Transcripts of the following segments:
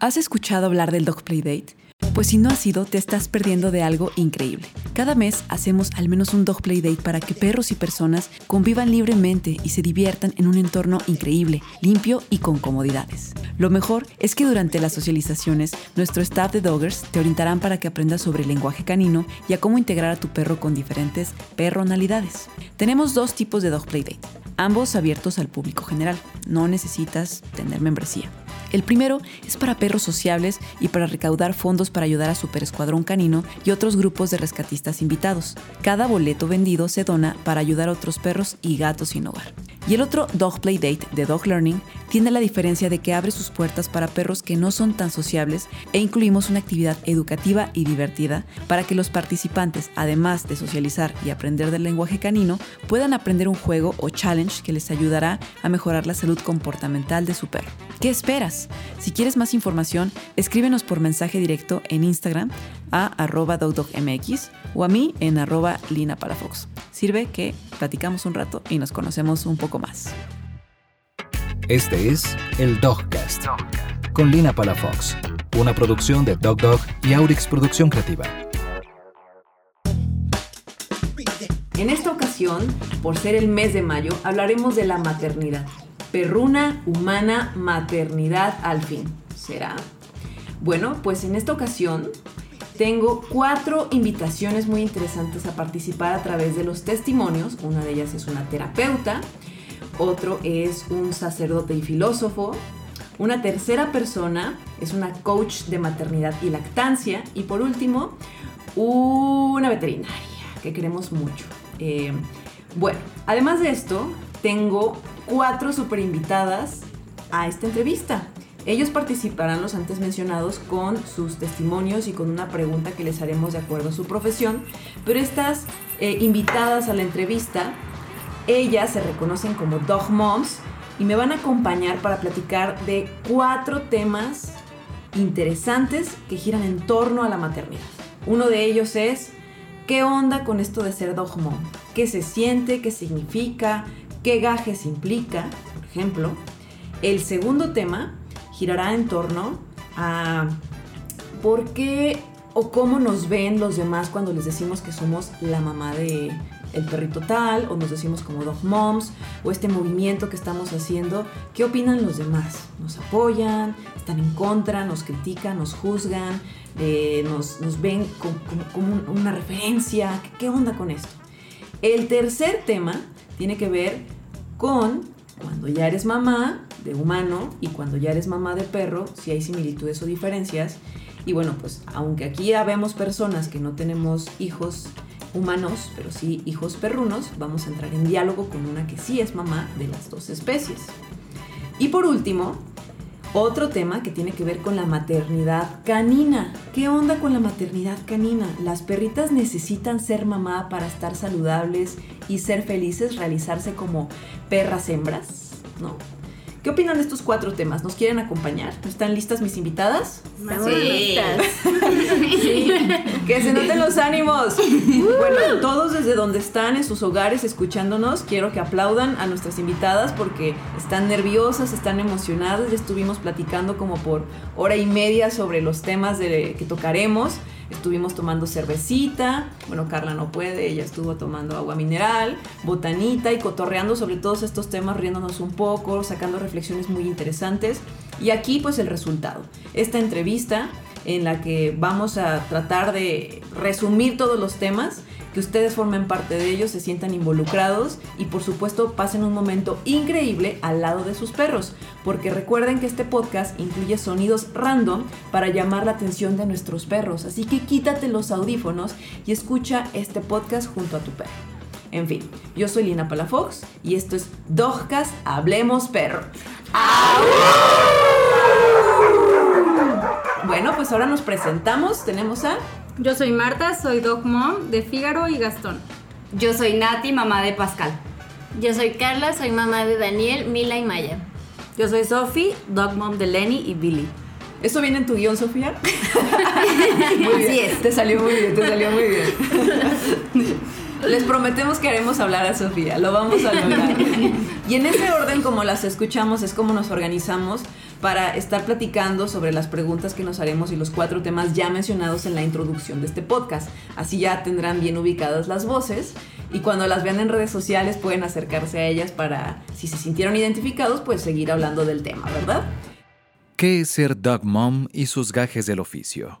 ¿Has escuchado hablar del Dog Play Date? Pues si no has sido, te estás perdiendo de algo increíble. Cada mes hacemos al menos un Dog Play Date para que perros y personas convivan libremente y se diviertan en un entorno increíble, limpio y con comodidades. Lo mejor es que durante las socializaciones, nuestro staff de Doggers te orientarán para que aprendas sobre el lenguaje canino y a cómo integrar a tu perro con diferentes personalidades. Tenemos dos tipos de Dog Play Date, ambos abiertos al público general. No necesitas tener membresía. El primero es para perros sociables y para recaudar fondos para ayudar a Super Escuadrón Canino y otros grupos de rescatistas invitados. Cada boleto vendido se dona para ayudar a otros perros y gatos sin hogar. Y el otro Dog Play Date de Dog Learning tiene la diferencia de que abre sus puertas para perros que no son tan sociables e incluimos una actividad educativa y divertida para que los participantes, además de socializar y aprender del lenguaje canino, puedan aprender un juego o challenge que les ayudará a mejorar la salud comportamental de su perro. ¿Qué esperas? Si quieres más información, escríbenos por mensaje directo en Instagram a arroba dogdogmx o a mí en arroba linapalafox. Sirve que platicamos un rato y nos conocemos un poco más. Este es el Dogcast con Lina Palafox, una producción de Dog Dog y Aurix Producción Creativa. En esta ocasión, por ser el mes de mayo, hablaremos de la maternidad. Perruna, humana, maternidad al fin. ¿Será? Bueno, pues en esta ocasión tengo cuatro invitaciones muy interesantes a participar a través de los testimonios. Una de ellas es una terapeuta, otro es un sacerdote y filósofo, una tercera persona es una coach de maternidad y lactancia y por último una veterinaria que queremos mucho. Eh, bueno, además de esto, tengo cuatro super invitadas a esta entrevista. Ellos participarán los antes mencionados con sus testimonios y con una pregunta que les haremos de acuerdo a su profesión, pero estas eh, invitadas a la entrevista, ellas se reconocen como Dog Moms y me van a acompañar para platicar de cuatro temas interesantes que giran en torno a la maternidad. Uno de ellos es, ¿qué onda con esto de ser Dog Mom? ¿Qué se siente? ¿Qué significa? ¿Qué gajes implica? Por ejemplo. El segundo tema girará en torno a por qué o cómo nos ven los demás cuando les decimos que somos la mamá de el perrito tal o nos decimos como dog moms o este movimiento que estamos haciendo, ¿qué opinan los demás? ¿Nos apoyan? ¿Están en contra? ¿Nos critican? ¿Nos juzgan? Eh, nos, ven como, una referencia? ¿Qué onda con esto? El tercer tema tiene que ver con cuando ya eres mamá de humano y cuando ya eres mamá de perro, si hay similitudes o diferencias. Y bueno, pues aunque aquí ya vemos personas que no tenemos hijos humanos, pero sí hijos perrunos, vamos a entrar en diálogo con una que sí es mamá de las dos especies. Y por último, otro tema que tiene que ver con la maternidad canina. ¿Qué onda con la maternidad canina? ¿Las perritas necesitan ser mamá para estar saludables y ser felices, realizarse como perras hembras? ¿No? ¿Qué opinan de estos cuatro temas? ¿Nos quieren acompañar? ¿Están listas mis invitadas? Sí. sí. Que se noten los ánimos. Bueno, todos desde donde están en sus hogares escuchándonos, quiero que aplaudan a nuestras invitadas porque están nerviosas, están emocionadas. Ya estuvimos platicando como por hora y media sobre los temas de, que tocaremos. Estuvimos tomando cervecita, bueno, Carla no puede, ella estuvo tomando agua mineral, botanita y cotorreando sobre todos estos temas, riéndonos un poco, sacando reflexiones muy interesantes. Y aquí pues el resultado. Esta entrevista en la que vamos a tratar de resumir todos los temas que ustedes formen parte de ellos, se sientan involucrados y por supuesto pasen un momento increíble al lado de sus perros, porque recuerden que este podcast incluye sonidos random para llamar la atención de nuestros perros, así que quítate los audífonos y escucha este podcast junto a tu perro. En fin, yo soy Lina Palafox y esto es Dogcast Hablemos Perro. Bueno, pues ahora nos presentamos. Tenemos a yo soy Marta, soy dog mom de Fígaro y Gastón. Yo soy Nati, mamá de Pascal. Yo soy Carla, soy mamá de Daniel, Mila y Maya. Yo soy Sophie, dog mom de Lenny y Billy. ¿Eso viene en tu guion, Sofía? Así es. Te salió muy bien, te salió muy bien. Les prometemos que haremos hablar a Sofía, lo vamos a lograr. Y en ese orden, como las escuchamos, es como nos organizamos para estar platicando sobre las preguntas que nos haremos y los cuatro temas ya mencionados en la introducción de este podcast. Así ya tendrán bien ubicadas las voces y cuando las vean en redes sociales pueden acercarse a ellas para, si se sintieron identificados, pues seguir hablando del tema, ¿verdad? ¿Qué es ser Dog Mom y sus gajes del oficio?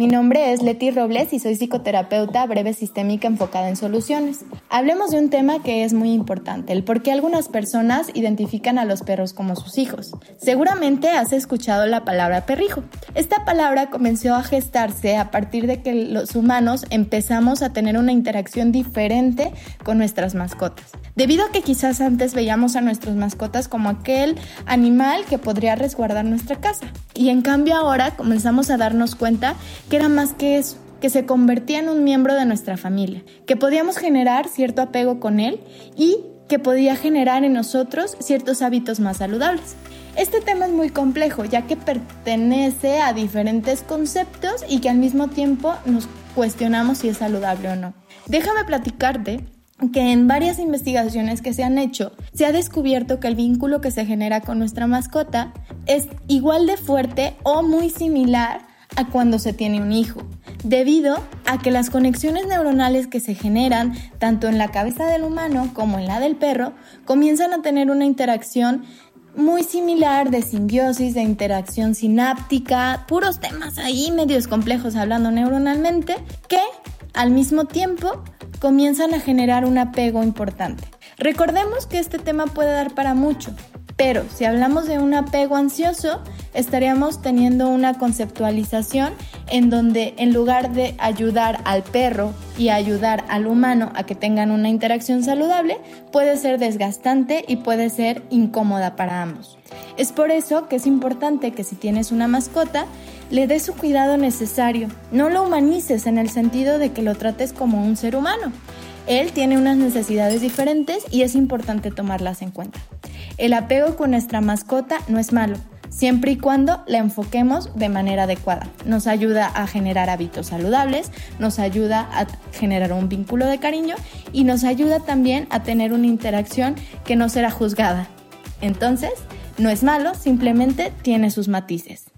Mi nombre es Leti Robles y soy psicoterapeuta breve sistémica enfocada en soluciones. Hablemos de un tema que es muy importante, el por qué algunas personas identifican a los perros como sus hijos. Seguramente has escuchado la palabra perrijo. Esta palabra comenzó a gestarse a partir de que los humanos empezamos a tener una interacción diferente con nuestras mascotas. Debido a que quizás antes veíamos a nuestras mascotas como aquel animal que podría resguardar nuestra casa. Y en cambio ahora comenzamos a darnos cuenta que era más que eso, que se convertía en un miembro de nuestra familia, que podíamos generar cierto apego con él y que podía generar en nosotros ciertos hábitos más saludables. Este tema es muy complejo ya que pertenece a diferentes conceptos y que al mismo tiempo nos cuestionamos si es saludable o no. Déjame platicarte que en varias investigaciones que se han hecho se ha descubierto que el vínculo que se genera con nuestra mascota es igual de fuerte o muy similar a cuando se tiene un hijo, debido a que las conexiones neuronales que se generan tanto en la cabeza del humano como en la del perro comienzan a tener una interacción muy similar de simbiosis, de interacción sináptica, puros temas ahí medios complejos hablando neuronalmente, que al mismo tiempo comienzan a generar un apego importante. Recordemos que este tema puede dar para mucho, pero si hablamos de un apego ansioso, estaríamos teniendo una conceptualización en donde en lugar de ayudar al perro y ayudar al humano a que tengan una interacción saludable, puede ser desgastante y puede ser incómoda para ambos. Es por eso que es importante que si tienes una mascota, le des su cuidado necesario. No lo humanices en el sentido de que lo trates como un ser humano. Él tiene unas necesidades diferentes y es importante tomarlas en cuenta. El apego con nuestra mascota no es malo, siempre y cuando la enfoquemos de manera adecuada. Nos ayuda a generar hábitos saludables, nos ayuda a generar un vínculo de cariño y nos ayuda también a tener una interacción que no será juzgada. Entonces, no es malo, simplemente tiene sus matices.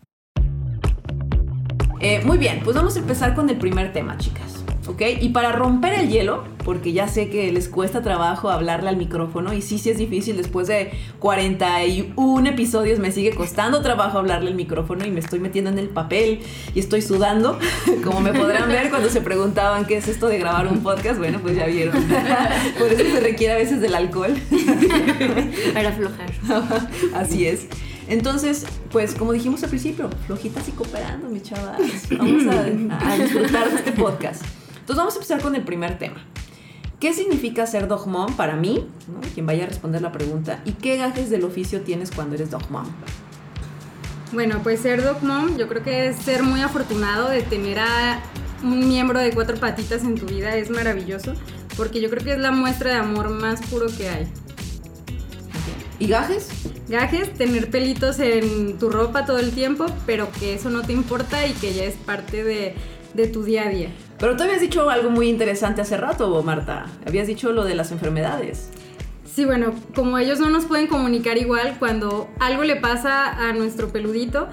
Eh, muy bien, pues vamos a empezar con el primer tema, chicas. ¿Ok? Y para romper el hielo, porque ya sé que les cuesta trabajo hablarle al micrófono y sí, sí es difícil, después de 41 episodios me sigue costando trabajo hablarle al micrófono y me estoy metiendo en el papel y estoy sudando, como me podrán ver cuando se preguntaban qué es esto de grabar un podcast, bueno, pues ya vieron. Por eso se requiere a veces del alcohol. Para aflojar. Así es. Entonces, pues como dijimos al principio, flojitas y cooperando, mi chavas. Vamos a, a disfrutar de este podcast. Entonces vamos a empezar con el primer tema. ¿Qué significa ser dog mom para mí? Quien vaya a responder la pregunta. ¿Y qué gajes del oficio tienes cuando eres dog mom? Bueno, pues ser dog mom yo creo que es ser muy afortunado de tener a un miembro de cuatro patitas en tu vida. Es maravilloso porque yo creo que es la muestra de amor más puro que hay. ¿Y gajes? Gajes, tener pelitos en tu ropa todo el tiempo, pero que eso no te importa y que ya es parte de, de tu día a día. Pero tú habías dicho algo muy interesante hace rato, Marta. Habías dicho lo de las enfermedades. Sí, bueno, como ellos no nos pueden comunicar igual, cuando algo le pasa a nuestro peludito,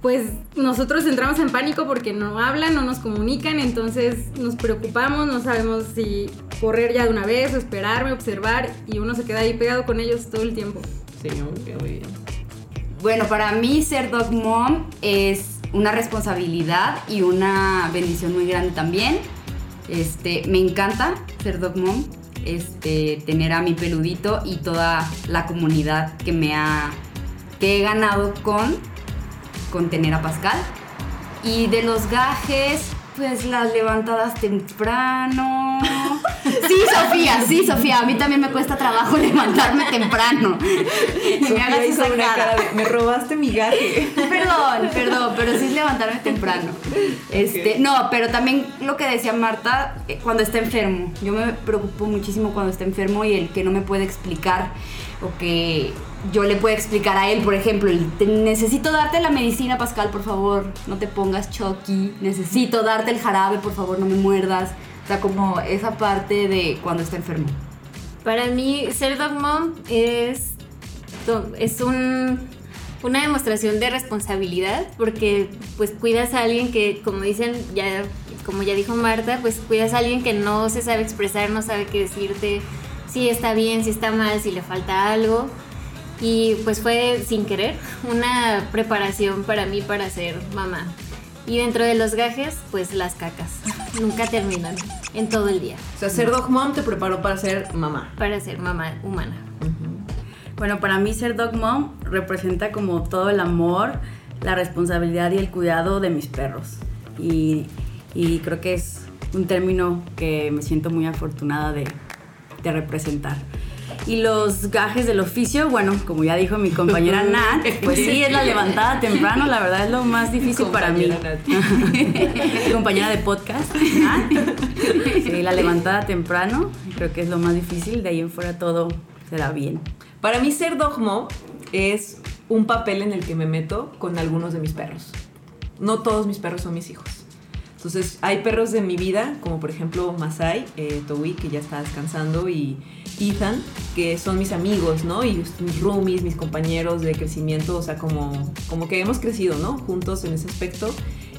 pues nosotros entramos en pánico porque no hablan, no nos comunican, entonces nos preocupamos, no sabemos si correr ya de una vez o esperarme, observar, y uno se queda ahí pegado con ellos todo el tiempo. Sí, muy bien. Bueno, para mí ser dog mom es una responsabilidad y una bendición muy grande también. Este, me encanta ser dog mom, este, tener a mi peludito y toda la comunidad que me ha que he ganado con con tener a Pascal. Y de los gajes, pues las levantadas temprano. Sí, Sofía, sí, Sofía. A mí también me cuesta trabajo levantarme temprano. me Sofía hagas esa cara. cara de, me robaste mi gaje. Perdón, perdón, pero sí es levantarme temprano. Este, no, pero también lo que decía Marta, eh, cuando está enfermo. Yo me preocupo muchísimo cuando está enfermo y el que no me puede explicar o que yo le pueda explicar a él, por ejemplo, el, "Te- necesito darte la medicina, Pascal, por favor, no te pongas Chucky. Necesito darte el jarabe, por favor, no me muerdas. O sea, como esa parte de cuando está enfermo. Para mí, ser dog mom es, es un, una demostración de responsabilidad porque pues cuidas a alguien que como dicen ya como ya dijo Marta pues cuidas a alguien que no se sabe expresar no sabe qué decirte si está bien si está mal si le falta algo y pues fue sin querer una preparación para mí para ser mamá y dentro de los gajes pues las cacas nunca terminan en todo el día O sea, ser dog mom te preparó para ser mamá. para ser mamá humana Bueno, para mí ser dog mom representa como todo el amor, la responsabilidad y el cuidado de mis perros. Y, y creo que es un término que me siento muy afortunada de, de representar. Y los gajes del oficio, bueno, como ya dijo mi compañera Nat, pues sí, es la levantada temprano, la verdad es lo más difícil para mí. Compañera de podcast. Nat. Sí, la levantada temprano, creo que es lo más difícil, de ahí en fuera todo se da bien. Para mí ser dog mom es un papel en el que me meto con algunos de mis perros. No todos mis perros son mis hijos. Entonces hay perros de mi vida, como por ejemplo Masai, eh, Towi, que ya está descansando, y Ethan, que son mis amigos, ¿no? Y mis roomies, mis compañeros de crecimiento, o sea, como, como que hemos crecido, ¿no? Juntos en ese aspecto,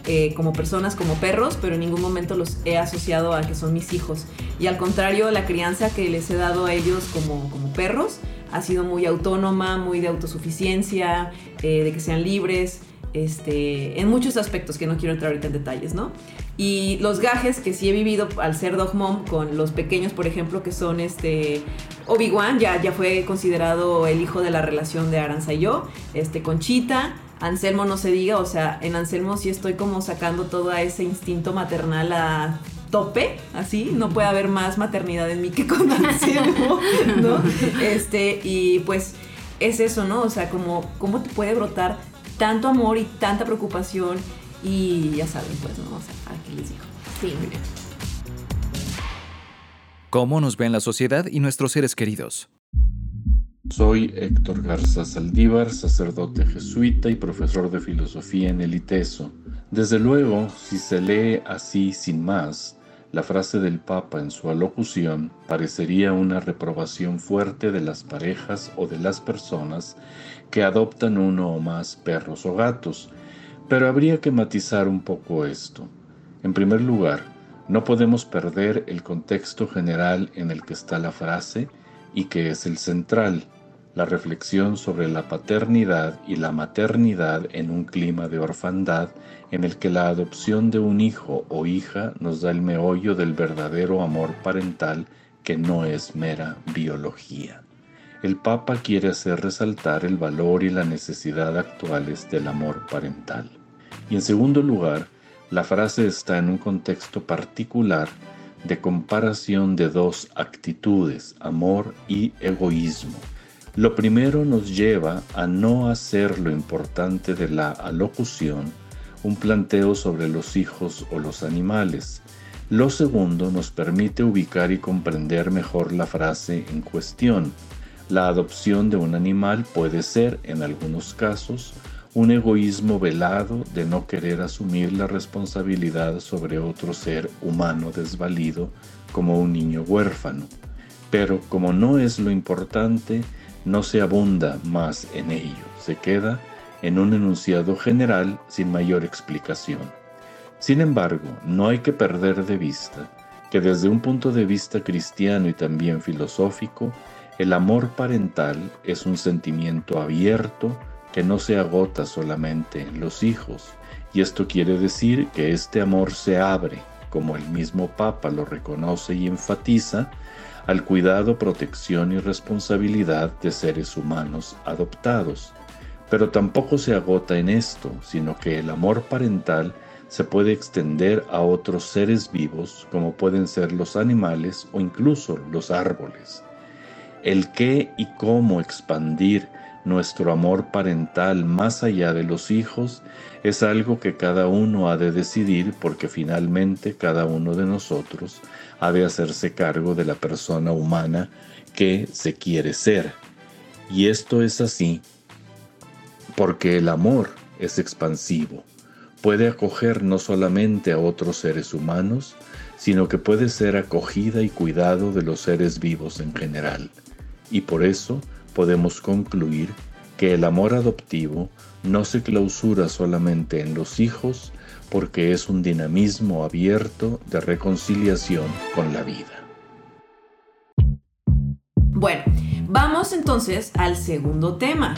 eh, como personas, como perros, pero en ningún momento los he asociado a que son mis hijos. Y al contrario, la crianza que les he dado a ellos como, como perros ha sido muy autónoma, muy de autosuficiencia, eh, de que sean libres, este, en muchos aspectos que no quiero entrar ahorita en detalles, ¿no? Y los gajes que sí he vivido al ser dog mom con los pequeños, por ejemplo, que son este Obi-Wan, ya, ya fue considerado el hijo de la relación de Aranza y yo, este Conchita, Anselmo no se diga, o sea, en Anselmo sí estoy como sacando todo ese instinto maternal a tope, así, no puede haber más maternidad en mí que con Anselmo, ¿no? Este, y pues es eso, ¿no? O sea, como cómo te puede brotar tanto amor y tanta preocupación y ya saben, pues, ¿no? O sea, ¿para qué les digo? sí ¿Cómo nos ven la sociedad y nuestros seres queridos? Soy Héctor Garza Saldívar, sacerdote jesuita y profesor de filosofía en el ITESO. Desde luego, si se lee así sin más, la frase del Papa en su alocución parecería una reprobación fuerte de las parejas o de las personas que adoptan uno o más perros o gatos, pero habría que matizar un poco esto. En primer lugar, no podemos perder el contexto general en el que está la frase y que es el central, la reflexión sobre la paternidad y la maternidad en un clima de orfandad en el que la adopción de un hijo o hija nos da el meollo del verdadero amor parental que no es mera biología. El Papa quiere hacer resaltar el valor y la necesidad actuales del amor parental. Y en segundo lugar, la frase está en un contexto particular de comparación de dos actitudes, amor y egoísmo. Lo primero nos lleva a no hacer lo importante de la alocución, un planteo sobre los hijos o los animales. Lo segundo nos permite ubicar y comprender mejor la frase en cuestión. La adopción de un animal puede ser, en algunos casos, un egoísmo velado de no querer asumir la responsabilidad sobre otro ser humano desvalido como un niño huérfano. Pero como no es lo importante, no se abunda más en ello, se queda en un enunciado general sin mayor explicación. Sin embargo, no hay que perder de vista que desde un punto de vista cristiano y también filosófico, el amor parental es un sentimiento abierto que no se agota solamente en los hijos, y esto quiere decir que este amor se abre, como el mismo Papa lo reconoce y enfatiza, al cuidado, protección y responsabilidad de seres humanos adoptados. Pero tampoco se agota en esto, sino que el amor parental se puede extender a otros seres vivos, como pueden ser los animales o incluso los árboles. El qué y cómo expandir nuestro amor parental más allá de los hijos es algo que cada uno ha de decidir porque finalmente cada uno de nosotros ha de hacerse cargo de la persona humana que se quiere ser. Y esto es así porque el amor es expansivo. Puede acoger no solamente a otros seres humanos, sino que puede ser acogida y cuidado de los seres vivos en general. Y por eso podemos concluir que el amor adoptivo no se clausura solamente en los hijos porque es un dinamismo abierto de reconciliación con la vida. Bueno, vamos entonces al segundo tema,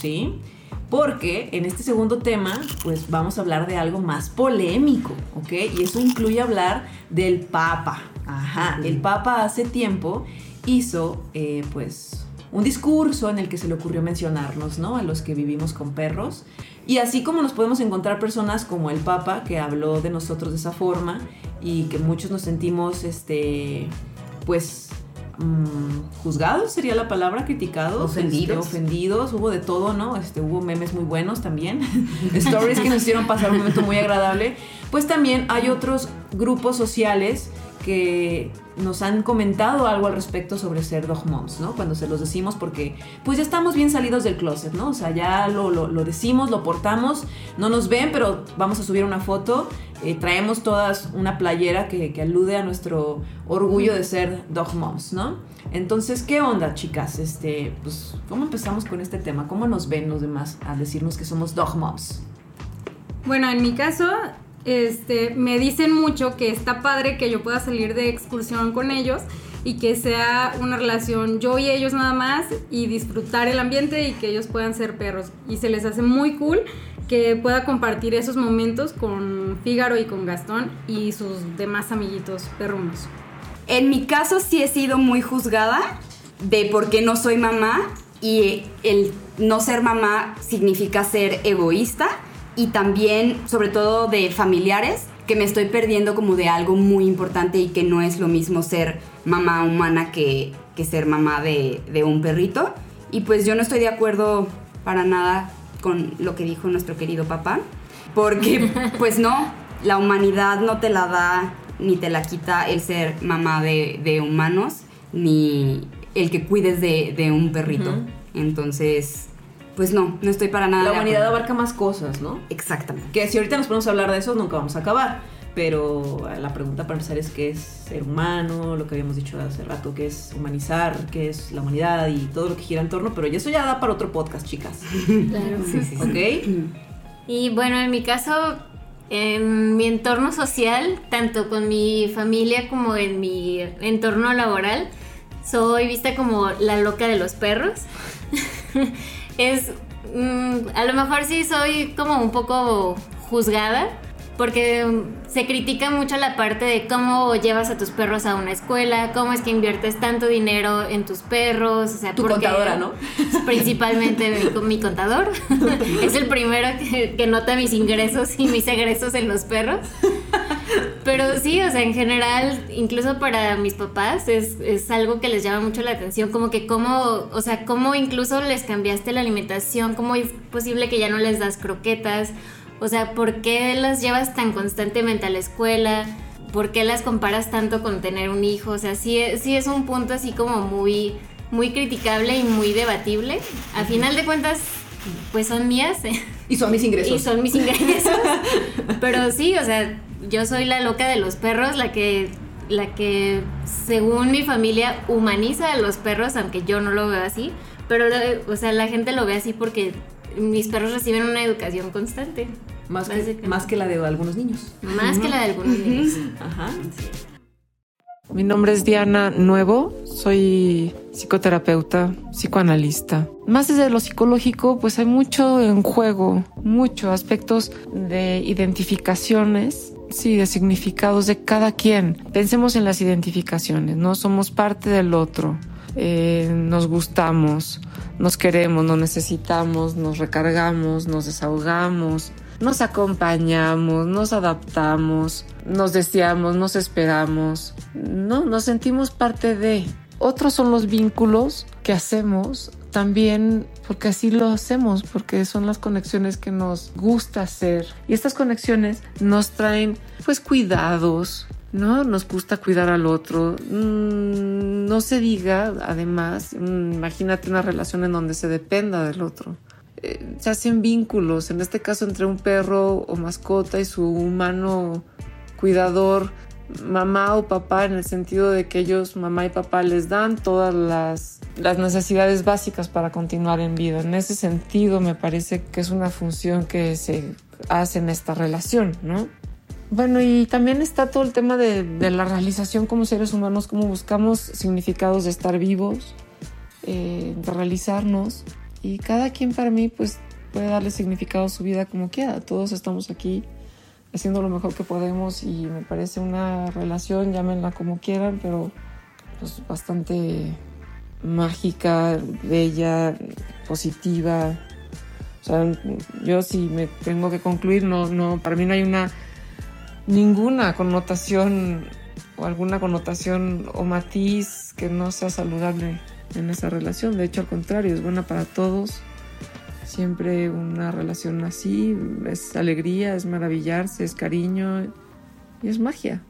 ¿sí? Porque en este segundo tema, pues vamos a hablar de algo más polémico, ¿ok? Y eso incluye hablar del Papa. Ajá, el Papa hace tiempo hizo, eh, pues, un discurso en el que se le ocurrió mencionarnos, ¿no? A los que vivimos con perros. Y así como nos podemos encontrar personas como el Papa, que habló de nosotros de esa forma y que muchos nos sentimos, este, pues, mm, juzgados sería la palabra, criticados, Ofendidos. este, ofendidos, hubo de todo, ¿no? Este, hubo memes muy buenos también, stories que nos hicieron pasar un momento muy agradable. Pues también hay otros grupos sociales que nos han comentado algo al respecto sobre ser dog moms, ¿no? Cuando se los decimos porque pues ya estamos bien salidos del closet, ¿no? O sea, ya lo, lo- decimos, lo portamos, no nos ven, pero vamos a subir una foto, eh, traemos todas una playera que, que alude a nuestro orgullo de ser dog moms, ¿no? Entonces, ¿qué onda, chicas? Este, pues, ¿cómo empezamos con este tema? ¿Cómo nos ven los demás al decirnos que somos dog moms? Bueno, en mi caso, este, me dicen mucho que está padre que yo pueda salir de excursión con ellos y que sea una relación yo y ellos nada más y disfrutar el ambiente y que ellos puedan ser perros. Y se les hace muy cool que pueda compartir esos momentos con Fígaro y con Gastón y sus demás amiguitos perrunos. En mi caso sí he sido muy juzgada de por qué no soy mamá y el no ser mamá significa ser egoísta y también sobre todo de familiares que me estoy perdiendo como de algo muy importante y que no es lo mismo ser mamá humana que, que ser mamá de, de un perrito. Y pues yo no estoy de acuerdo para nada con lo que dijo nuestro querido papá, porque pues no, la humanidad no te la da ni te la quita el ser mamá de, de humanos, ni el que cuides de, de un perrito. Entonces, pues no, no estoy para nada. La humanidad acuerdo. abarca más cosas, ¿no? Exactamente. Que si ahorita nos ponemos a hablar de eso, nunca vamos a acabar. Pero la pregunta para empezar es qué es ser humano, lo que habíamos dicho hace rato, qué es humanizar, qué es la humanidad y todo lo que gira en torno, pero eso ya da para otro podcast, chicas. Claro. Sí, sí, sí. ¿Ok? Y bueno, en mi caso, en mi entorno social, tanto con mi familia como en mi entorno laboral, soy vista como la loca de los perros. es, mm, a lo mejor sí soy como un poco juzgada, porque mm, se critica mucho la parte de cómo llevas a tus perros a una escuela, cómo es que inviertes tanto dinero en tus perros, o sea, Tu porque- contadora, ¿no? Principalmente mi, mi contador. es el primero que, que nota mis ingresos y mis egresos en los perros. Pero sí, o sea, en general, incluso para mis papás, es, es algo que les llama mucho la atención, como que cómo, o sea, cómo incluso les cambiaste la alimentación, cómo es posible que ya no les das croquetas, o sea, ¿por qué las llevas tan constantemente a la escuela? ¿Por qué las comparas tanto con tener un hijo? O sea, sí, es- sí es un punto así como muy, muy criticable y muy debatible. A final de cuentas, pues son mías. Y son mis ingresos. Y son mis ingresos. Pero sí, o sea, yo soy la loca de los perros, la que, la que según mi familia humaniza a los perros, aunque yo no lo veo así. Pero, o sea, la gente lo ve así porque mis perros reciben una educación constante. Más que, más que la de algunos niños. Más que la de algunos niños. Ajá. Mi nombre es Diana Nuevo, soy psicoterapeuta, psicoanalista. Más desde lo psicológico, pues hay mucho en juego, muchos aspectos de identificaciones, sí, de significados de cada quien. Pensemos en las identificaciones, ¿no? Somos parte del otro, eh, nos gustamos, nos queremos, nos necesitamos, nos recargamos, nos desahogamos, nos acompañamos, nos adaptamos, nos deseamos, nos esperamos, no, nos sentimos parte de. Otros son los vínculos que hacemos también porque así lo hacemos, porque son las conexiones que nos gusta hacer. Y estas conexiones nos traen pues cuidados, ¿no? Nos gusta cuidar al otro. Mm, no se diga, además, mm, imagínate una relación en donde se dependa del otro eh, se hacen vínculos, en este caso entre un perro o mascota y su humano cuidador, mamá o papá en el sentido de que ellos, mamá y papá, les dan todas las, las necesidades básicas para continuar en vida. En ese sentido me parece que es una función que se hace en esta relación, ¿no? Bueno, y también está todo el tema de, la realización como seres humanos, cómo buscamos significados de estar vivos, eh, de realizarnos. Y cada quien para mí pues puede darle significado a su vida como quiera. Todos estamos aquí haciendo lo mejor que podemos y me parece una relación, llámenla como quieran, pero pues bastante mágica, bella, positiva. Yo si me tengo que concluir, no, no, para mí no hay una ninguna connotación o alguna connotación o matiz que no sea saludable en esa relación. De hecho, al contrario, es buena para todos. Siempre una relación así es alegría, es maravillarse, es cariño y es magia.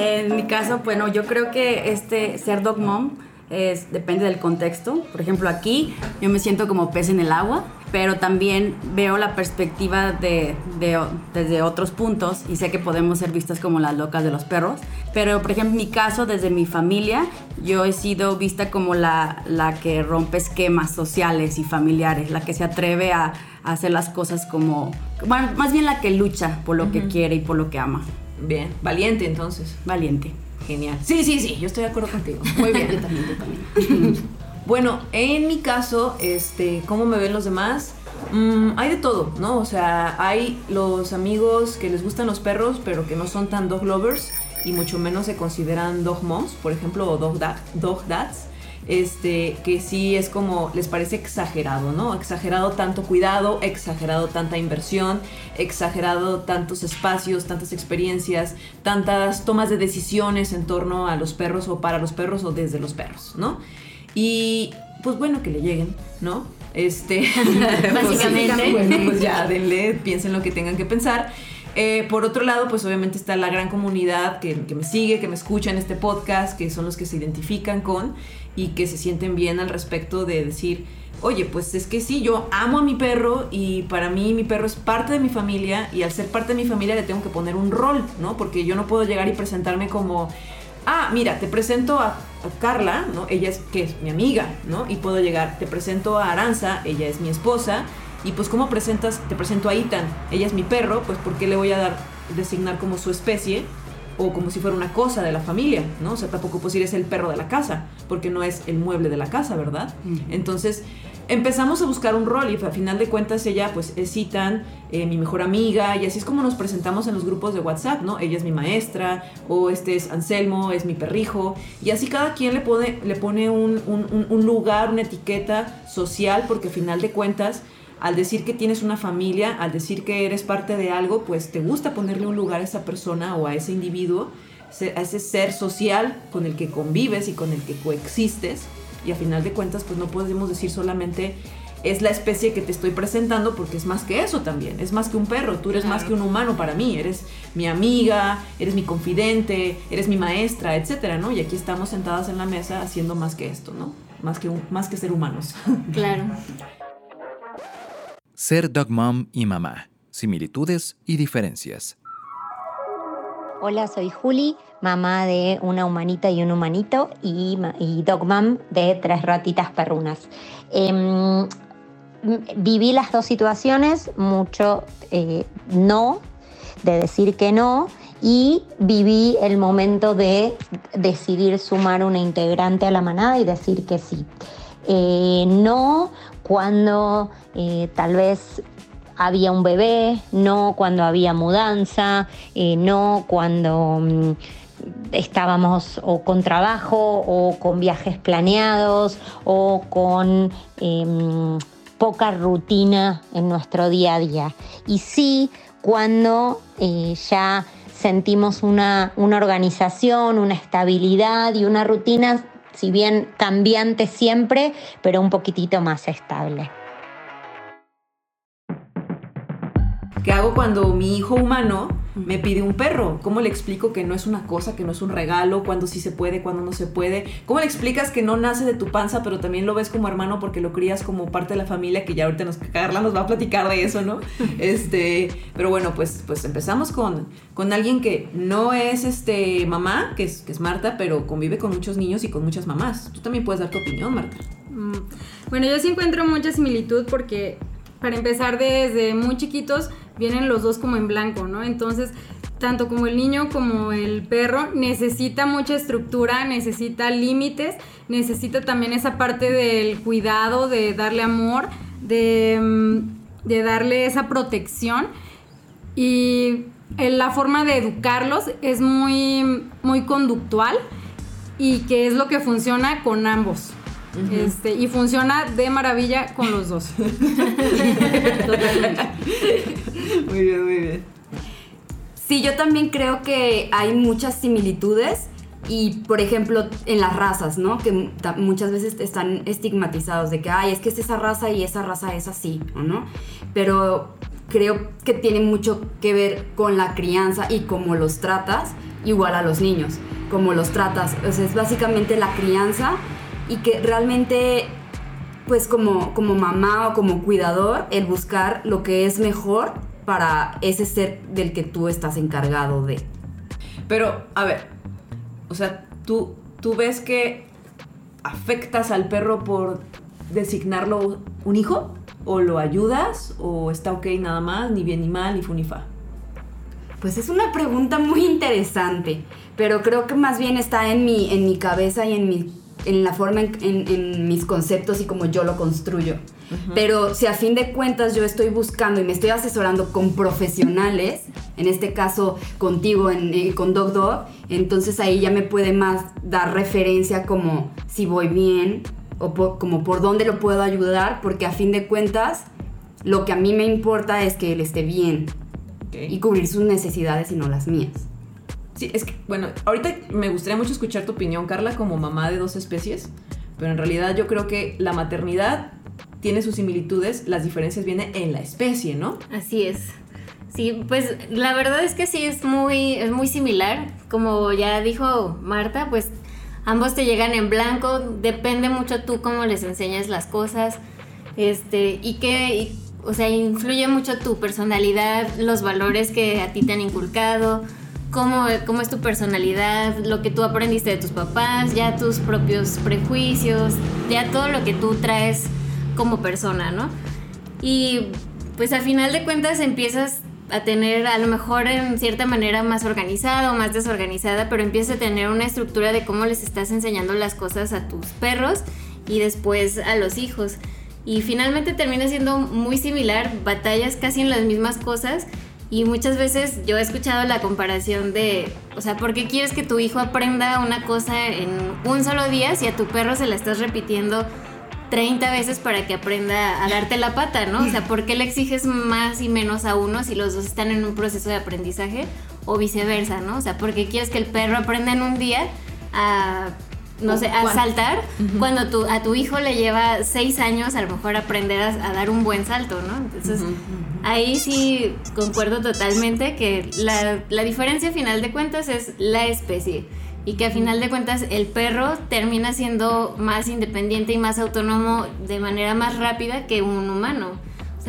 En mi caso, bueno, yo creo que este ser dog mom es, depende del contexto. Por ejemplo, aquí yo me siento como pez en el agua, pero también veo la perspectiva de, de, desde otros puntos y sé que podemos ser vistas como las locas de los perros. Pero, por ejemplo, en mi caso, desde mi familia, yo he sido vista como la, la que rompe esquemas sociales y familiares, la que se atreve a, a hacer las cosas como, bueno, más bien la que lucha por lo uh -huh. que quiere y por lo que ama. Bien, valiente entonces. Valiente. Genial. Sí, sí, sí, yo estoy de acuerdo contigo. Muy bien. yo también, yo también. bueno, en mi caso, este, ¿cómo me ven los demás? Mm, hay de todo, ¿no? O sea, hay los amigos que les gustan los perros, pero que no son tan dog lovers y mucho menos se consideran dog moms, por ejemplo, o dog, dog dads. Este, que sí es como, les parece exagerado, ¿no? Exagerado tanto cuidado, exagerado tanta inversión, exagerado tantos espacios, tantas experiencias, tantas tomas de decisiones en torno a los perros o para los perros o desde los perros, ¿no? Y pues bueno, que le lleguen, ¿no? Este, básicamente. bueno, pues ya denle, piensen lo que tengan que pensar. Eh, por otro lado, pues obviamente está la gran comunidad que, me sigue, que me escucha en este podcast, que son los que se identifican con y que se sienten bien al respecto de decir, oye, pues es que sí, yo amo a mi perro y para mí mi perro es parte de mi familia y al ser parte de mi familia le tengo que poner un rol, ¿no? Porque yo no puedo llegar y presentarme como, ah, mira, te presento a, a Carla, ¿no? Ella es, que es mi amiga, ¿no? Y puedo llegar, te presento a Aranza, ella es mi esposa y pues cómo presentas, te presento a Ethan, ella es mi perro, pues ¿por qué le voy a dar, designar como su especie? O como si fuera una cosa de la familia, ¿no? O sea, tampoco puedo decir es el perro de la casa, porque no es el mueble de la casa, ¿verdad? Entonces empezamos a buscar un rol y al final de cuentas ella pues es Ethan, eh, mi mejor amiga, y así es como nos presentamos en los grupos de WhatsApp, ¿no? Ella es mi maestra, o este es Anselmo, es mi perrijo, y así cada quien le pone, le pone un, un, un lugar, una etiqueta social, porque al final de cuentas al decir que tienes una familia, al decir que eres parte de algo, pues te gusta ponerle un lugar a esa persona o a ese individuo, a ese ser social con el que convives y con el que coexistes. Y a final de cuentas, pues no podemos decir solamente es la especie que te estoy presentando porque es más que eso también, es más que un perro, tú eres claro. más que un humano para mí, eres mi amiga, eres mi confidente, eres mi maestra, etcétera, ¿no? Y aquí estamos sentadas en la mesa haciendo más que esto, ¿no? Más que, un, más que ser humanos. Claro. Ser dog mom y mamá. Similitudes y diferencias. Hola, soy Juli, mamá de una humanita y un humanito y, dog mom de tres ratitas perrunas. Eh, viví las dos situaciones, mucho eh, no, de decir que no, y viví el momento de decidir sumar una integrante a la manada y decir que sí. Eh, no cuando eh, tal vez había un bebé, no cuando había mudanza, eh, no cuando mm, estábamos o con trabajo o con viajes planeados o con eh, poca rutina en nuestro día a día. Y sí cuando eh, ya sentimos una, una organización, una estabilidad y una rutina si bien cambiante siempre, pero un poquitito más estable. ¿Qué hago cuando mi hijo humano me pide un perro? ¿Cómo le explico que no es una cosa, que no es un regalo, cuando sí se puede, cuando no se puede? ¿Cómo le explicas que no nace de tu panza, pero también lo ves como hermano porque lo crías como parte de la familia, que ya ahorita nos, Carla nos va a platicar de eso, ¿no? este, pero bueno, pues, pues empezamos con, con alguien que no es este mamá, que es, que es Marta, pero convive con muchos niños y con muchas mamás. Tú también puedes dar tu opinión, Marta. Mm, Bueno, yo sí encuentro mucha similitud porque para empezar desde muy chiquitos vienen los dos como en blanco, ¿no? Entonces, tanto como el niño como el perro necesita mucha estructura, necesita límites, necesita también esa parte del cuidado, de darle amor, de, mm, de darle esa protección. Y la forma de educarlos es muy, muy conductual y que es lo que funciona con ambos. Este, y funciona de maravilla con los dos. Muy bien, muy bien. Sí, yo también creo que hay muchas similitudes y, por ejemplo, en las razas, ¿no? Que muchas veces están estigmatizados de que, ay, es que es esa raza y esa raza es así, ¿o no? Pero creo que tiene mucho que ver con la crianza y cómo los tratas, igual a los niños, cómo los tratas. O sea, es básicamente la crianza y que realmente pues como, como mamá o como cuidador, el buscar lo que es mejor para ese ser del que tú estás encargado de. Pero, a ver, o sea, ¿tú, tú ves que afectas al perro por designarlo un hijo? ¿O lo ayudas? ¿O está ok nada más? Ni bien ni mal, ni fu ni fa. Pues es una pregunta muy interesante, pero creo que más bien está en mi, en mi cabeza y en, mi, en la forma en, en- en mis conceptos y como yo lo construyo. Pero si a fin de cuentas yo estoy buscando y me estoy asesorando con profesionales, en este caso contigo, en, eh, con Dog Dog, entonces ahí ya me puede más dar referencia como si voy bien o por- como por dónde lo puedo ayudar, porque a fin de cuentas lo que a mí me importa es que él esté bien y cubrir sus necesidades y no las mías. Sí, es que, bueno, ahorita me gustaría mucho escuchar tu opinión, Carla, como mamá de dos especies, pero en realidad yo creo que la maternidad tiene sus similitudes, las diferencias vienen en la especie, ¿no? Así es. Sí, pues la verdad es que sí es muy, es muy similar. Como ya dijo Marta, pues ambos te llegan en blanco. Depende mucho tú cómo les enseñas las cosas. Este, y que, o sea, influye mucho tu personalidad, los valores que a ti te han inculcado, cómo, cómo es tu personalidad, lo que tú aprendiste de tus papás, ya tus propios prejuicios, ya todo lo que tú traes como persona, ¿no? Y pues al final de cuentas empiezas a tener a lo mejor en cierta manera más organizada o más desorganizada, pero empiezas a tener una estructura de cómo les estás enseñando las cosas a tus perros y después a los hijos. Y finalmente termina siendo muy similar, batallas casi en las mismas cosas y muchas veces yo he escuchado la comparación de, o sea, ¿por qué quieres que tu hijo aprenda una cosa en un solo día si a tu perro se la estás repitiendo 30 veces para que aprenda a darte la pata, ¿no? O sea, ¿por qué le exiges más y menos a uno si los dos están en un proceso de aprendizaje o viceversa, ¿no? O sea, ¿por qué quieres que el perro aprenda en un día a, no sé, a ¿Cuán- saltar cuando tu, a tu hijo le lleva seis años a lo mejor aprender a, a dar un buen salto, ¿no? Entonces, ahí sí concuerdo totalmente que la, la diferencia a final de cuentas es la especie y que a final de cuentas el perro termina siendo más independiente y más autónomo de manera más rápida que un humano.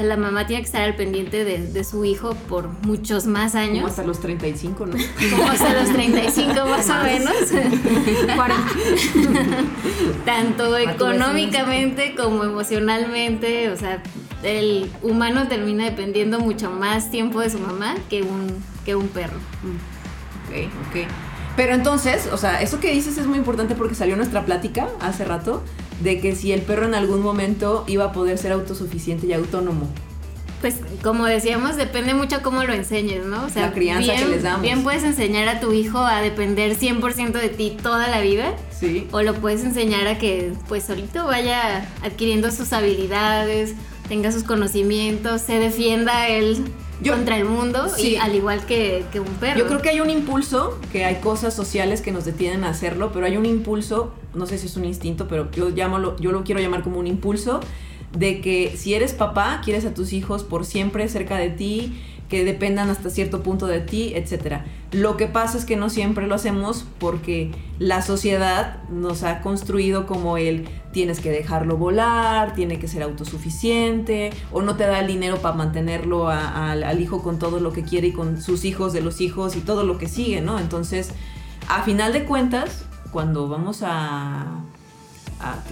Sea, la mamá tiene que estar al pendiente de, de su hijo por muchos más Como años. hasta los 35, ¿no? Como hasta los 35 más o menos. Tanto económicamente como emocionalmente. O sea, el humano termina dependiendo mucho más tiempo de su mamá que un, que un perro. Ok, ok. Pero entonces, o sea, eso que dices es muy importante porque salió nuestra plática hace rato de que si el perro en algún momento iba a poder ser autosuficiente y autónomo. Pues como decíamos, depende mucho cómo lo enseñes, ¿no? O sea, La crianza bien, que les damos. Bien puedes enseñar a tu hijo a depender 100% de ti toda la vida. Sí. O lo puedes enseñar a que pues solito vaya adquiriendo sus habilidades, tenga sus conocimientos, se defienda él Yo- contra el mundo, Sí. y al igual que, que un perro. Yo creo que hay un impulso, que hay cosas sociales que nos detienen a hacerlo, pero hay un impulso, no sé si es un instinto, pero yo llamo lo- yo lo quiero llamar como un impulso de que si eres papá, quieres a tus hijos por siempre cerca de ti, que dependan hasta cierto punto de ti, etc. Lo que pasa es que no siempre lo hacemos porque la sociedad nos ha construido como el tienes que dejarlo volar, tiene que ser autosuficiente, o no te da el dinero para mantenerlo al hijo con todo lo que quiere y con sus hijos de los hijos y todo lo que sigue, ¿no? Entonces, a final de cuentas, cuando vamos a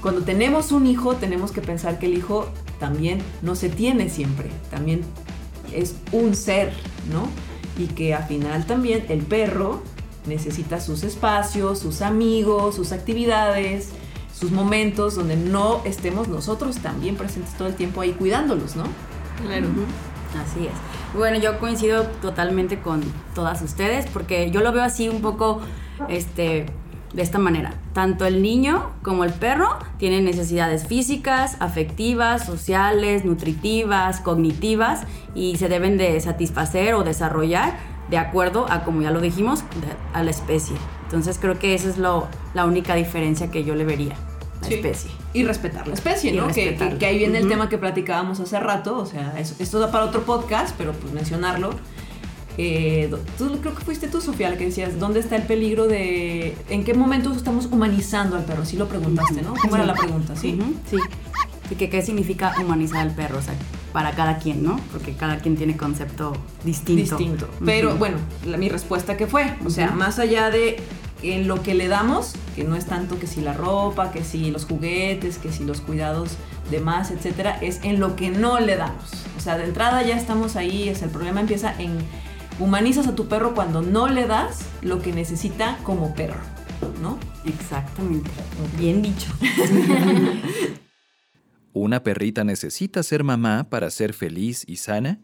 cuando tenemos un hijo tenemos que pensar que el hijo también no se tiene siempre, también es un ser, ¿no? Y que al final también el perro necesita sus espacios, sus amigos, sus actividades, sus momentos donde no estemos nosotros también presentes todo el tiempo ahí cuidándolos, ¿no? Claro. Así es. Bueno, yo coincido totalmente con todas ustedes porque yo lo veo así un poco, este, de esta manera. Tanto el niño como el perro tienen necesidades físicas, afectivas, sociales, nutritivas, cognitivas y se deben de satisfacer o desarrollar de acuerdo a, como ya lo dijimos, a la especie. Entonces creo que esa es lo, la única diferencia que yo le vería. La especie. Y respetar la especie, ¿no? Que, que, ahí viene el tema que platicábamos hace rato, o sea, esto da para otro podcast, pero pues mencionarlo eh, tú, creo que fuiste tú, Sofía, la que decías, ¿dónde está el peligro de... ¿En qué momento estamos humanizando al perro? Sí lo preguntaste, ¿no? ¿Cómo era la pregunta? Sí. Sí. ¿Y que, qué significa humanizar al perro? O sea, para cada quien, ¿no? Porque cada quien tiene concepto distinto. Distinto. Pero bueno, mi respuesta que fue, o sea, más allá de en lo que le damos, que no es tanto que si la ropa, que si los juguetes, que si los cuidados de más, etcétera, es en lo que no le damos. O sea, de entrada ya estamos ahí, es el problema empieza en humanizas a tu perro cuando no le das lo que necesita como perro, ¿no? Exactamente. Bien dicho. ¿Una perrita necesita ser mamá para ser feliz y sana?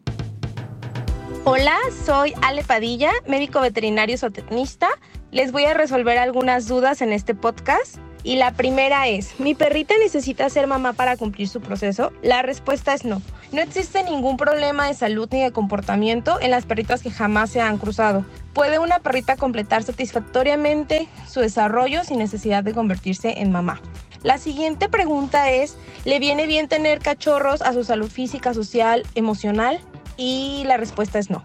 Hola, soy Ale Padilla, médico veterinario zootecnista. Les voy a resolver algunas dudas en este podcast. Y la primera es, ¿mi perrita necesita ser mamá para cumplir su proceso? La respuesta es no. No existe ningún problema de salud ni de comportamiento en las perritas que jamás se han cruzado. Puede una perrita completar satisfactoriamente su desarrollo sin necesidad de convertirse en mamá. La siguiente pregunta es, ¿le viene bien tener cachorros a su salud física, social, emocional? Y la respuesta es no.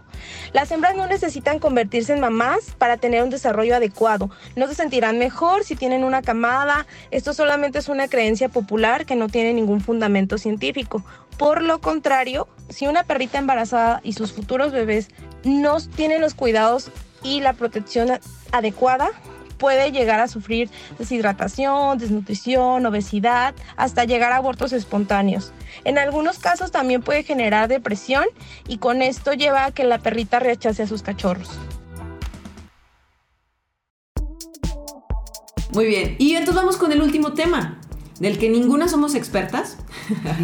Las hembras no necesitan convertirse en mamás para tener un desarrollo adecuado. No se sentirán mejor si tienen una camada. Esto solamente es una creencia popular que no tiene ningún fundamento científico. Por lo contrario, si una perrita embarazada y sus futuros bebés no tienen los cuidados y la protección adecuada, puede llegar a sufrir deshidratación, desnutrición, obesidad, hasta llegar a abortos espontáneos. En algunos casos también puede generar depresión y con esto lleva a que la perrita rechace a sus cachorros. Muy bien, y entonces vamos con el último tema, del que ninguna somos expertas.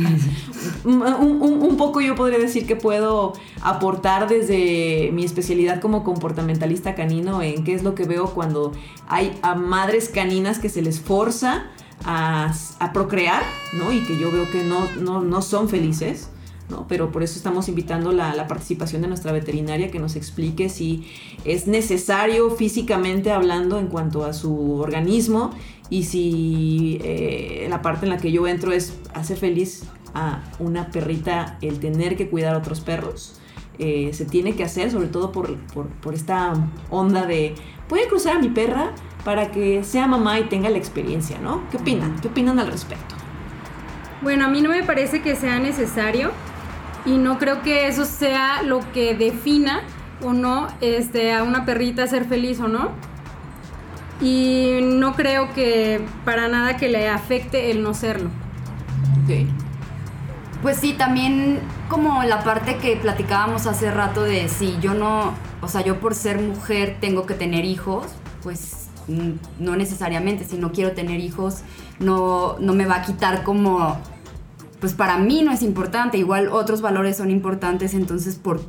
un, poco yo podría decir que puedo aportar desde mi especialidad como comportamentalista canino en qué es lo que veo cuando hay a madres caninas que se les forza a, procrear, ¿no? Y que yo veo que no, no, son felices. ¿no? Pero por eso estamos invitando la, la, participación de nuestra veterinaria que nos explique si es necesario físicamente hablando en cuanto a su organismo y si eh, la parte en la que yo entro es hacer feliz a una perrita el tener que cuidar a otros perros. Eh, se tiene que hacer, sobre todo por, por, esta onda de, puede cruzar a mi perra para que sea mamá y tenga la experiencia, ¿no? ¿Qué opinan? ¿Qué opinan al respecto? Bueno, a mí no me parece que sea necesario y no creo que eso sea lo que defina o no este, a una perrita ser feliz o no y no creo que para nada que le afecte el no serlo. Ok. Pues sí, también como la parte que platicábamos hace rato de si yo no, o sea, yo por ser mujer tengo que tener hijos, pues mm, no necesariamente, si no quiero tener hijos, no, no me va a quitar como, pues para mí no es importante, igual otros valores son importantes, entonces, ¿por,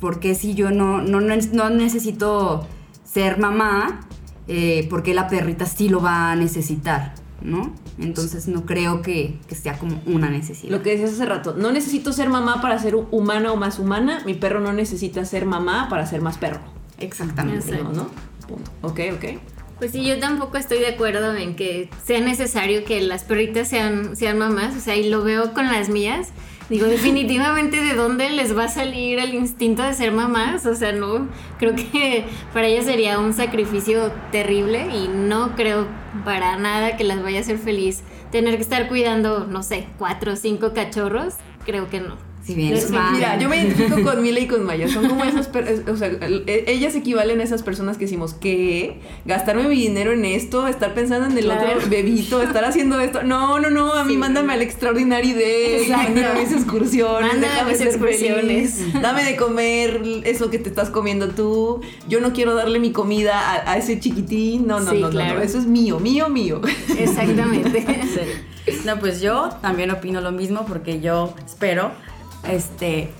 por qué si yo no, no, no necesito ser mamá? Eh, porque la perrita sí lo va a necesitar, ¿no? Entonces no creo que, sea como una necesidad. Lo que decías hace rato, no necesito ser mamá para ser humana o más humana, mi perro no necesita ser mamá para ser más perro. Exactamente. ¿no? Punto. Ok, ok. Pues sí, yo tampoco estoy de acuerdo en que sea necesario que las perritas sean, sean mamás, o sea, y lo veo con las mías. Digo, definitivamente de dónde les va a salir el instinto de ser mamás, o sea, no, creo que para ellas sería un sacrificio terrible y no creo para nada que las vaya a hacer feliz tener que estar cuidando, no sé, cuatro o cinco cachorros, creo que no. Si bien Es. Mira, yo me identifico con Mila y con Maya. Son como esas personas, o sea, el- ellas equivalen a esas personas que decimos, ¿qué? Gastarme mi dinero en esto, estar pensando en el Claro. otro bebito, estar haciendo esto. No, no, no, a mí Sí. mándame al extraordinario de Exacto. mándame a mis excursiones, Mándame a déjame mis excursiones. feliz, dame de comer eso que te estás comiendo tú. Yo no quiero darle mi comida a, a ese chiquitín. No, no, Sí, no, no, claro. no, eso es mío, mío, mío. Exactamente. Sí. No, pues yo también opino lo mismo porque yo espero, este,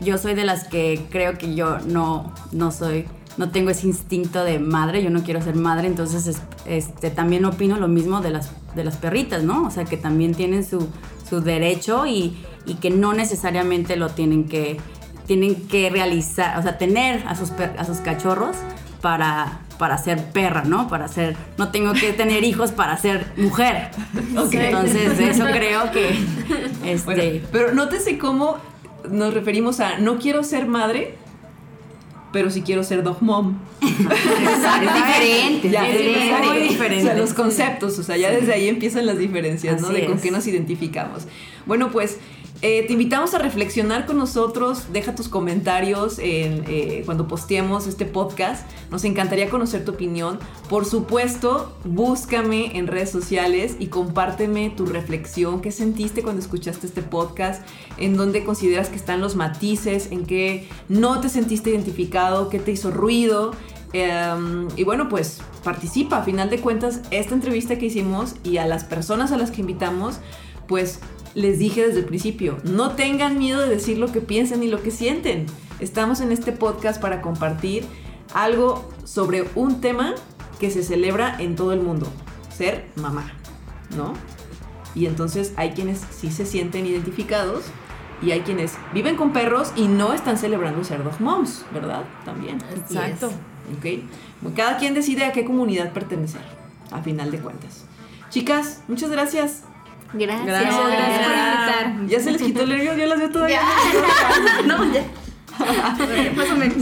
yo soy de las que creo que yo no, no soy, no tengo ese instinto de madre, yo no quiero ser madre, entonces es- este, también opino lo mismo de las, de las perritas, ¿no? O sea, que también tienen su, su derecho y, y que no necesariamente lo tienen que, tienen que realizar, o sea, tener a sus, a sus cachorros para, para ser perra, ¿no? Para ser, no tengo que tener hijos para ser mujer. Entonces, eso creo que, este, Bueno, pero nótese cómo nos referimos a no quiero ser madre, pero sí quiero ser dog mom. Es diferente, Ya, es es diferente. muy diferente. O sea, los conceptos, o sea, ya desde ahí empiezan las diferencias, ¿no? De con es. qué nos identificamos. Bueno, pues eh, te invitamos a reflexionar con nosotros. Deja tus comentarios en, eh, cuando posteemos este podcast. Nos encantaría conocer tu opinión. Por supuesto, búscame en redes sociales y compárteme tu reflexión. ¿Qué sentiste cuando escuchaste este podcast? ¿En dónde consideras que están los matices? ¿En qué no te sentiste identificado? ¿Qué te hizo ruido? Em, y bueno, pues participa. A final de cuentas, esta entrevista que hicimos y a las personas a las que invitamos, pues les dije desde el principio, no tengan miedo de decir lo que piensan y lo que sienten. Estamos en este podcast para compartir algo sobre un tema que se celebra en todo el mundo, ser mamá, ¿no? Y entonces hay quienes sí se sienten identificados y hay quienes viven con perros y no están celebrando ser dog moms, ¿verdad? También. exacto. ¿ok? Cada quien decide a qué comunidad pertenecer, a final de cuentas. Chicas, muchas gracias. Gracias. Gracias. Gracias por invitar. Ya se les quitó el nervio, yo las veo todavía. no, ya. Más o menos.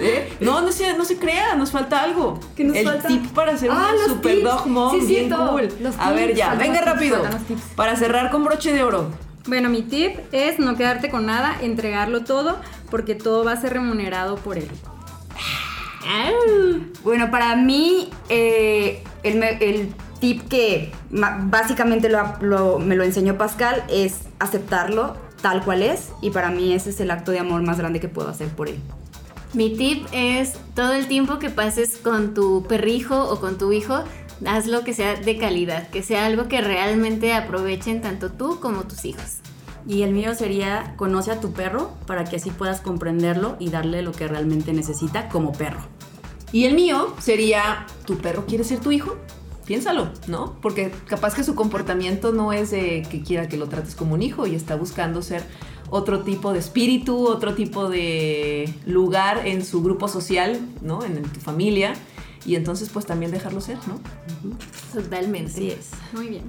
¿Eh? No, no se, no se crea, nos falta algo. ¿Qué nos el falta? tip para ser Ah, una los super tips. dog mom Sí, bien cool. Los A ver ya, venga rápido. faltan los tips. Para cerrar con broche de oro. Bueno, mi tip es no quedarte con nada, entregarlo todo, porque todo va a ser remunerado por él. Bueno, para mí, eh, el, me- el tip que básicamente lo- lo- me lo enseñó Pascal es aceptarlo tal cual es. Y para mí ese es el acto de amor más grande que puedo hacer por él. Mi tip es todo el tiempo que pases con tu perrijo o con tu hijo, hazlo que sea de calidad, que sea algo que realmente aprovechen tanto tú como tus hijos. Y el mío sería conoce a tu perro para que así puedas comprenderlo y darle lo que realmente necesita como perro. Y el mío sería, ¿tu perro quiere ser tu hijo? Piénsalo, ¿no? Porque capaz que su comportamiento no es de que quiera que lo trates como un hijo y está buscando ser otro tipo de espíritu, otro tipo de lugar en su grupo social, ¿no? En, en tu familia. Y entonces pues también dejarlo ser, ¿no? Totalmente. Así es. Muy bien.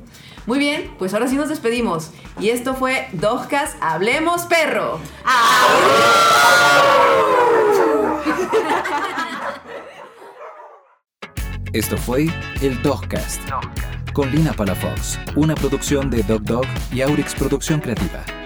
Muy bien, pues ahora sí nos despedimos. Y esto fue Dogcast Hablemos Perro. Esto fue el Dogcast con Lina Palafox, una producción de Dog Dog y Aurix Producción Creativa.